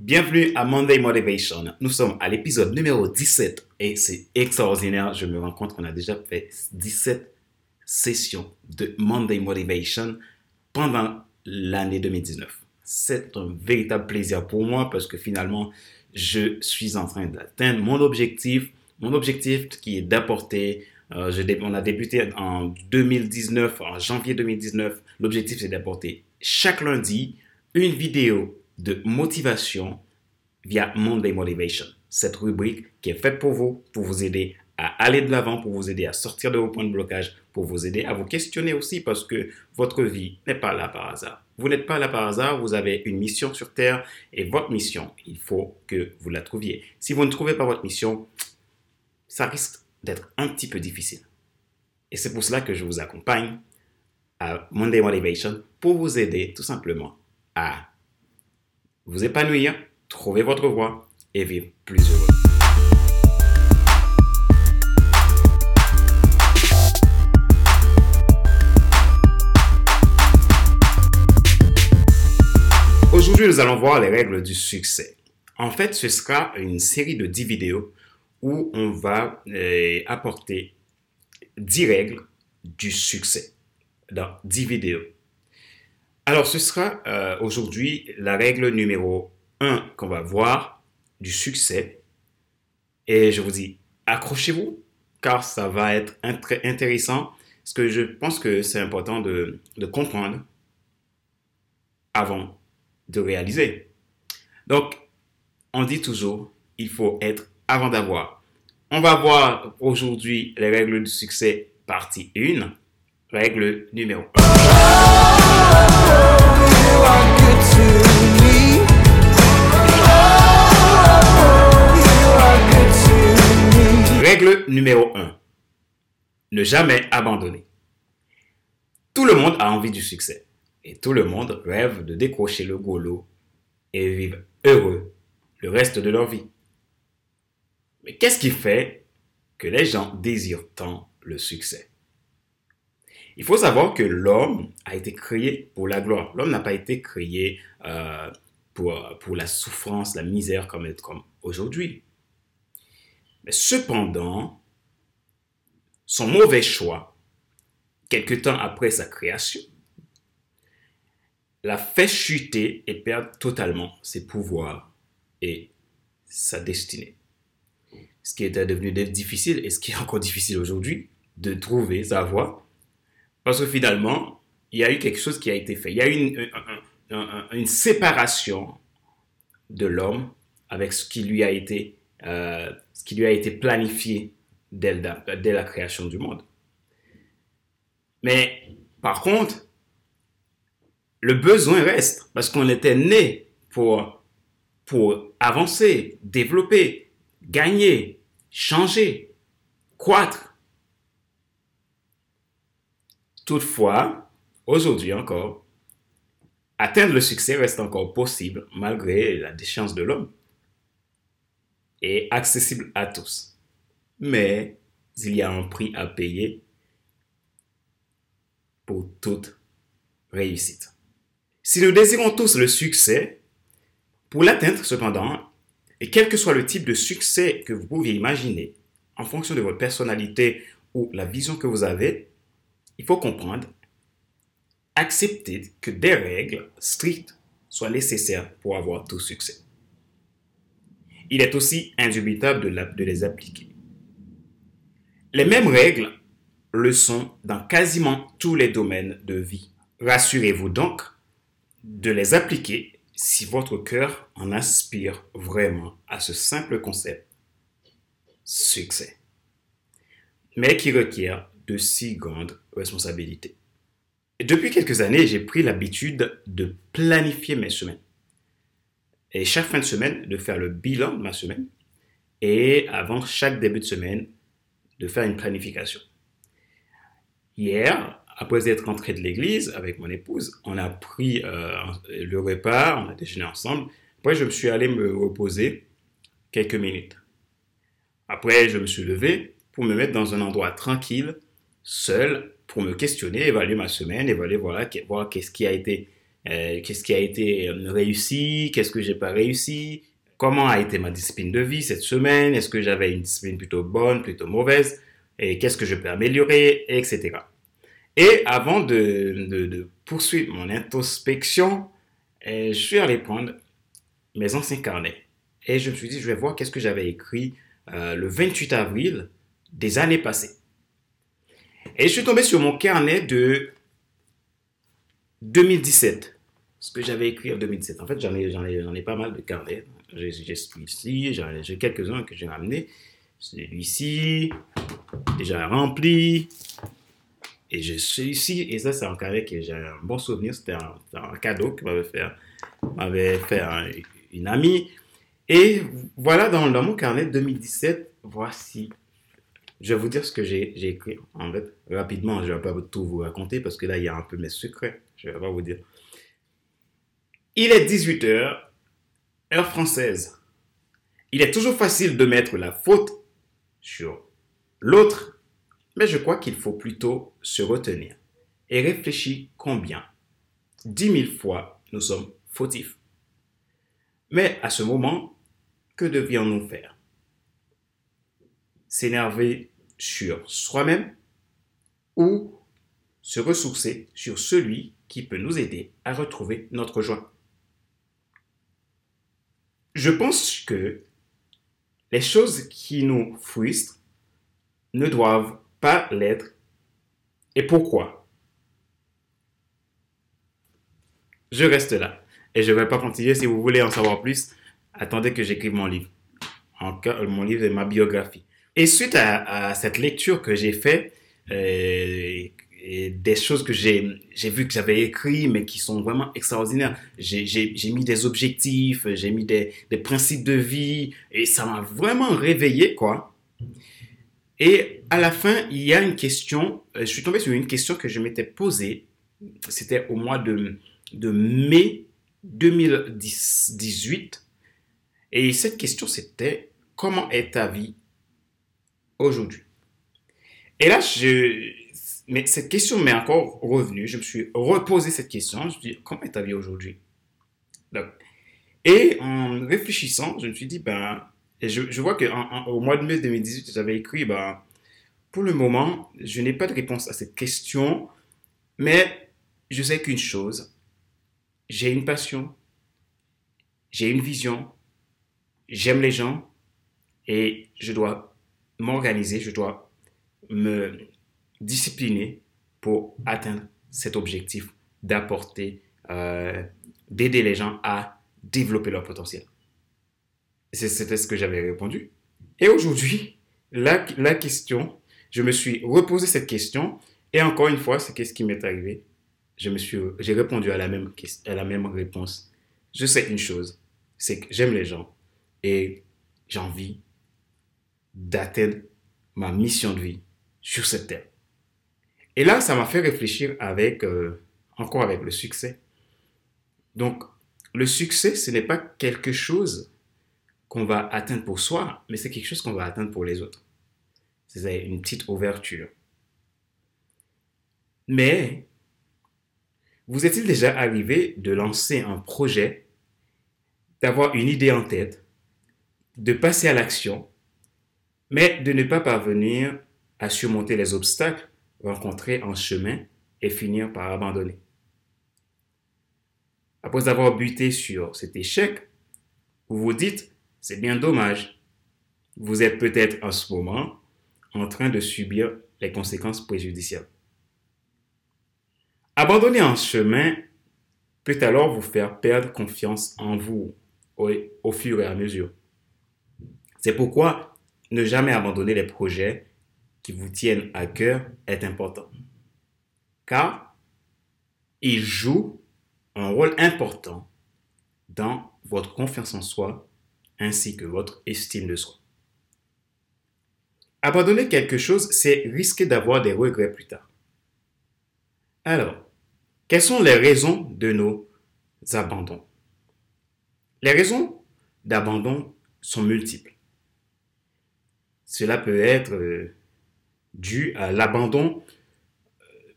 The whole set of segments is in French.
Bienvenue à Monday Motivation. Nous sommes à l'épisode numéro 17 et c'est extraordinaire. Je me rends compte qu'on a déjà fait 17 sessions de Monday Motivation pendant l'année 2019. C'est un véritable plaisir pour moi parce que finalement, je suis en train d'atteindre mon objectif. Mon objectif qui est d'apporter, euh, on a débuté en 2019, en janvier 2019. L'objectif c'est d'apporter chaque lundi une vidéo de motivation via Monday Motivation. Cette rubrique qui est faite pour vous, pour vous aider à aller de l'avant, pour vous aider à sortir de vos points de blocage, pour vous aider à vous questionner aussi parce que votre vie n'est pas là par hasard. Vous n'êtes pas là par hasard, vous avez une mission sur Terre et votre mission, il faut que vous la trouviez. Si vous ne trouvez pas votre mission, ça risque d'être un petit peu difficile. Et c'est pour cela que je vous accompagne à Monday Motivation pour vous aider tout simplement à vous épanouir, trouver votre voie et vivre plus heureux. Aujourd'hui, nous allons voir les règles du succès. En fait, ce sera une série de 10 vidéos où on va euh, apporter 10 règles du succès dans 10 vidéos. Alors, ce sera euh, aujourd'hui la règle numéro 1 qu'on va voir du succès. Et je vous dis, accrochez-vous, car ça va être très intéressant, parce que je pense que c'est important de, de comprendre avant de réaliser. Donc, on dit toujours, il faut être avant d'avoir. On va voir aujourd'hui les règles du succès partie 1, règle numéro 1. Règle numéro 1. Ne jamais abandonner. Tout le monde a envie du succès et tout le monde rêve de décrocher le gros et vivre heureux le reste de leur vie. Mais qu'est-ce qui fait que les gens désirent tant le succès? Il faut savoir que l'homme a été créé pour la gloire. L'homme n'a pas été créé euh, pour, pour la souffrance, la misère comme, comme aujourd'hui. Mais cependant, son mauvais choix, quelque temps après sa création, l'a fait chuter et perdre totalement ses pouvoirs et sa destinée. Ce qui était devenu difficile et ce qui est encore difficile aujourd'hui, de trouver sa voie. Parce que finalement, il y a eu quelque chose qui a été fait. Il y a eu une, séparation de l'homme avec ce qui lui a été, euh, ce qui lui a été planifié dès la, dès la création du monde. Mais par contre, le besoin reste parce qu'on était né pour, pour avancer, développer, gagner, changer, croître. Toutefois, aujourd'hui encore, atteindre le succès reste encore possible malgré la déchéance de l'homme et accessible à tous. Mais il y a un prix à payer pour toute réussite. Si nous désirons tous le succès, pour l'atteindre cependant, et quel que soit le type de succès que vous pouviez imaginer, en fonction de votre personnalité ou la vision que vous avez, il faut comprendre, accepter que des règles strictes soient nécessaires pour avoir tout succès. Il est aussi indubitable de, les appliquer. Les mêmes règles le sont dans quasiment tous les domaines de vie. Rassurez-vous donc de les appliquer si votre cœur en aspire vraiment à ce simple concept, succès, mais qui requiert de si grandes responsabilités. depuis quelques années, j'ai pris l'habitude de planifier mes semaines. Et chaque fin de semaine, de faire le bilan de ma semaine. Et avant chaque début de semaine, de faire une planification. Hier, après être rentré de l'église avec mon épouse, on a pris euh, le repas, on a déjeuné ensemble. Après, je me suis allé me reposer quelques minutes. Après, je me suis levé pour me mettre dans un endroit tranquille, seul, pour me questionner, évaluer ma semaine, évaluer voilà, voir qu'est-ce qui a été euh, qu'est-ce qui a été euh, réussi, qu'est-ce que j'ai pas réussi, comment a été ma discipline de vie cette semaine, est-ce que j'avais une discipline plutôt bonne, plutôt mauvaise, et qu'est-ce que je peux améliorer, etc. Et avant de, poursuivre mon introspection, euh, je suis allé prendre mes anciens carnets. Et je me suis dit, je vais voir qu'est-ce que j'avais écrit le 28 avril des années passées. Et je suis tombé sur mon carnet de 2017. Ce que j'avais écrit en 2017. En fait, j'en ai, ai, ai, pas mal de carnets. J'ai celui-ci, j'ai quelques-uns que j'ai ramenés. Celui-ci, déjà rempli. Et j'ai celui-ci, et ça, c'est un carnet que j'ai un bon souvenir. C'était un, cadeau que m'avait fait, m'avait fait une amie. Et voilà, dans, dans mon carnet 2017, voici je vais vous dire ce que j'ai écrit. En fait, rapidement, je ne vais pas tout vous raconter parce que là, il y a un peu mes secrets. Je vais pas vous dire. Il est 18h, heure française. Il est toujours facile de mettre la faute sur l'autre, mais je crois qu'il faut plutôt se retenir et réfléchir combien, dix mille fois, nous sommes fautifs. Mais à ce moment, que devions-nous faire? S'énerver sur soi-même ou se ressourcer sur celui qui peut nous aider à retrouver notre joie. Je pense que les choses qui nous frustrent ne doivent pas l'être. Et pourquoi? Je reste là. Et je ne vais pas continuer. Si vous voulez en savoir plus, attendez que j'écrive mon livre. En cas, mon livre est ma biographie. Et suite à, cette lecture que j'ai faite, euh, des choses que j'ai vu que j'avais écrit mais qui sont vraiment extraordinaires. J'ai mis des objectifs j'ai mis des, des, principes de vie et ça m'a vraiment réveillé quoi. Et à la fin il y a une question euh, je suis tombé sur une question que je m'étais posée. C'était au mois de de mai 2018 et cette question c'était comment est ta vie? Aujourd'hui. Et là, je, mais cette question m'est encore revenue. Je me suis reposé cette question. Je me suis dit, comment est ta vie aujourd'hui? Et en réfléchissant, je me suis dit, ben, je, je vois qu'au mois de mai 2018, j'avais écrit, ben, pour le moment, je n'ai pas de réponse à cette question, mais je sais qu'une chose, j'ai une passion, j'ai une vision, j'aime les gens et je dois m'organiser, je dois me discipliner pour atteindre cet objectif d'apporter, euh, d'aider les gens à développer leur potentiel. C'était ce que j'avais répondu. Et aujourd'hui, la, la, question, je me suis reposé cette question et encore une fois, c'est qu'est-ce qui m'est arrivé? Je me suis, j'ai répondu à la même à la même réponse. Je sais une chose, c'est que j'aime les gens et j'ai envie d'atteindre ma mission de vie sur cette terre. Et là, ça m'a fait réfléchir avec, euh, encore avec le succès. Donc, le succès, ce n'est pas quelque chose qu'on va atteindre pour soi, mais c'est quelque chose qu'on va atteindre pour les autres. C'est une petite ouverture. Mais, vous est-il déjà arrivé de lancer un projet, d'avoir une idée en tête, de passer à l'action mais de ne pas parvenir à surmonter les obstacles rencontrés en chemin et finir par abandonner. Après avoir buté sur cet échec, vous vous dites, c'est bien dommage. Vous êtes peut-être en ce moment en train de subir les conséquences préjudiciables. Abandonner en chemin peut alors vous faire perdre confiance en vous au, au fur et à mesure. C'est pourquoi ne jamais abandonner les projets qui vous tiennent à cœur est important. Car ils jouent un rôle important dans votre confiance en soi ainsi que votre estime de soi. Abandonner quelque chose, c'est risquer d'avoir des regrets plus tard. Alors, quelles sont les raisons de nos abandons? Les raisons d'abandon sont multiples. Cela peut être euh, dû à l'abandon euh,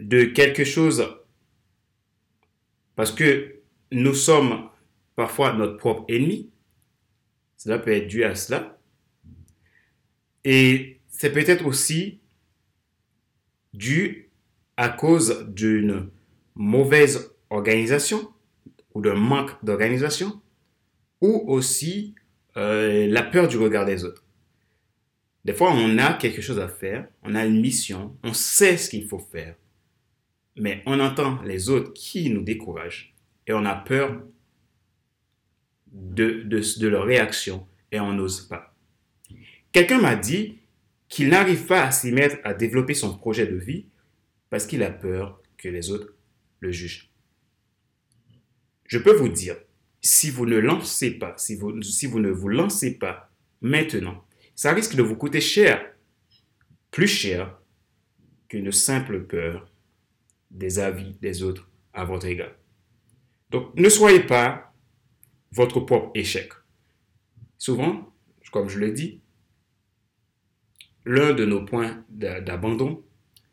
de quelque chose Parce que nous sommes parfois notre propre ennemi. Cela peut être dû à cela. Et c'est peut-être aussi dû à cause d'une mauvaise organisation ou d'un manque d'organisation ou aussi euh, la peur du regard des autres. Des fois, on a quelque chose à faire, on a une mission, on sait ce qu'il faut faire, mais on entend les autres qui nous découragent et on a peur de, de, leur réaction et on n'ose pas. Quelqu'un m'a dit qu'il n'arrive pas à s'y mettre à développer son projet de vie parce qu'il a peur que les autres le jugent. Je peux vous dire, si vous ne lancez pas, si vous, si vous ne vous lancez pas maintenant, ça risque de vous coûter cher, plus cher qu'une simple peur des avis des autres à votre égard. Donc, ne soyez pas votre propre échec. Souvent, comme je le dis, l'un de nos points d'abandon,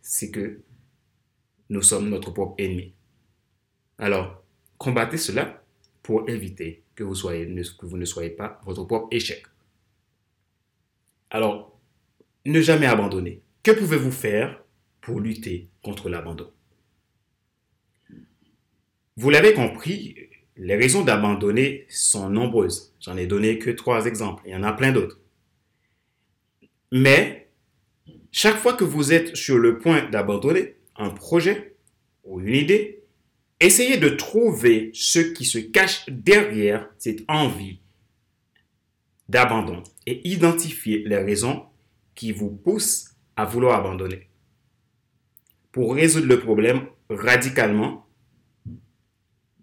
c'est que nous sommes notre propre ennemi. Alors, combattez cela pour éviter que vous, que vous ne soyez pas votre propre échec. Alors, ne jamais abandonner. Que pouvez-vous faire pour lutter contre l'abandon? Vous l'avez compris, les raisons d'abandonner sont nombreuses. J'en ai donné que trois exemples. Il y en a plein d'autres. Mais chaque fois que vous êtes sur le point d'abandonner un projet ou une idée, essayez de trouver ce qui se cache derrière cette envie d'abandon et identifier les raisons qui vous poussent à vouloir abandonner. Pour résoudre le problème radicalement,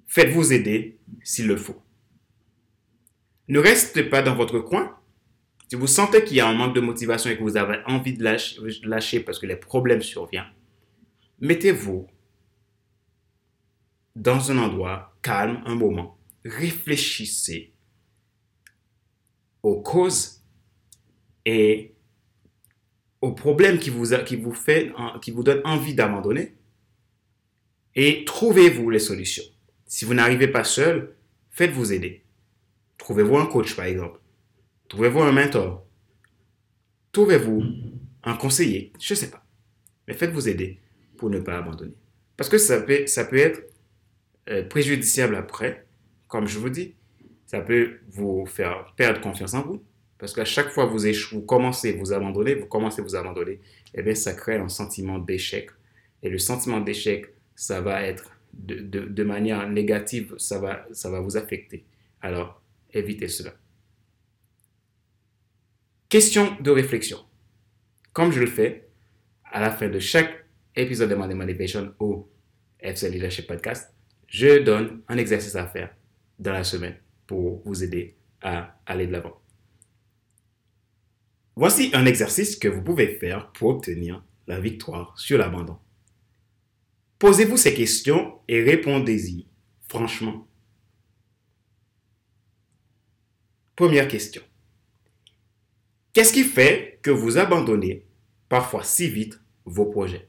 faites-vous aider s'il le faut. Ne restez pas dans votre coin. Si vous sentez qu'il y a un manque de motivation et que vous avez envie de lâcher, parce que les problèmes surviennent, mettez-vous dans un endroit calme un moment. Réfléchissez aux causes et aux problèmes qui vous, qui vous, fait, qui vous donnent envie d'abandonner et trouvez-vous les solutions. Si vous n'arrivez pas seul, faites-vous aider. Trouvez-vous un coach, par exemple. Trouvez-vous un mentor. Trouvez-vous un conseiller. Je ne sais pas. Mais faites-vous aider pour ne pas abandonner. Parce que ça peut, ça peut être euh, préjudiciable après, comme je vous dis ça peut vous faire perdre confiance en vous. Parce qu'à chaque fois que vous, commencez à vous abandonner, vous commencez à vous abandonner, et eh ça crée un sentiment d'échec. Et le sentiment d'échec, ça va être de, manière négative, ça va, ça va vous affecter. Alors, évitez cela. Question de réflexion. Comme je le fais à la fin de chaque épisode de Monday Motivation ou FC Leadership Podcast, je donne un exercice à faire dans la semaine pour vous aider à aller de l'avant. Voici un exercice que vous pouvez faire pour obtenir la victoire sur l'abandon. Posez-vous ces questions et répondez-y franchement. Première question. Qu'est-ce qui fait que vous abandonnez parfois si vite vos projets?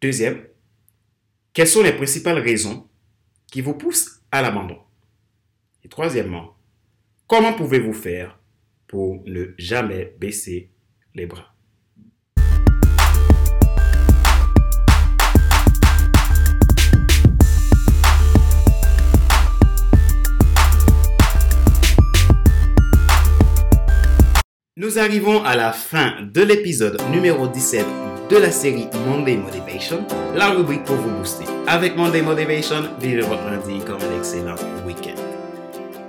Deuxième, quelles sont les principales raisons qui vous poussent à l'abandon. Et troisièmement, comment pouvez-vous faire pour ne jamais baisser les bras? Nous arrivons à la fin de l'épisode numéro 17 de la série Monday Motivation, la rubrique pour vous booster. Avec Monday Motivation, vivez votre lundi comme un excellent week-end.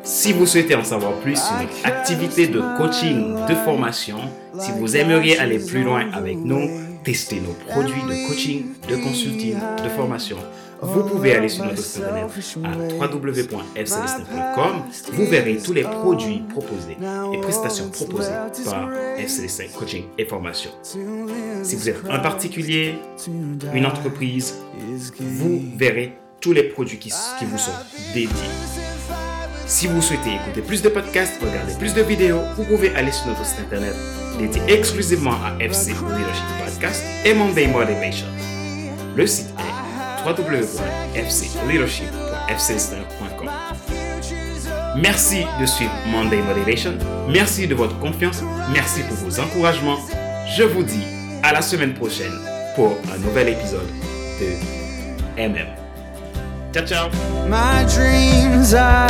Si vous souhaitez en savoir plus sur notre activité de coaching, de formation, si vous aimeriez aller plus loin avec nous, tester nos produits de coaching, de consulting, de formation, vous pouvez aller sur notre site internet à www.fcelestin.com. Vous verrez tous les produits proposés et prestations proposées par FCLestin Coaching et Formation. Si vous êtes un particulier, une entreprise, vous verrez tous les produits qui, qui vous sont dédiés. Si vous souhaitez écouter plus de podcasts, regarder plus de vidéos, vous pouvez aller sur notre site internet dédié exclusivement à FC Leadership Podcast et Monday Motivation. Le site est www.fcleadership.fcstar.com. Merci de suivre Monday Motivation. Merci de votre confiance. Merci pour vos encouragements. Je vous dis à la semaine prochaine pour un nouvel épisode de MM. Ciao, ciao. My dreams I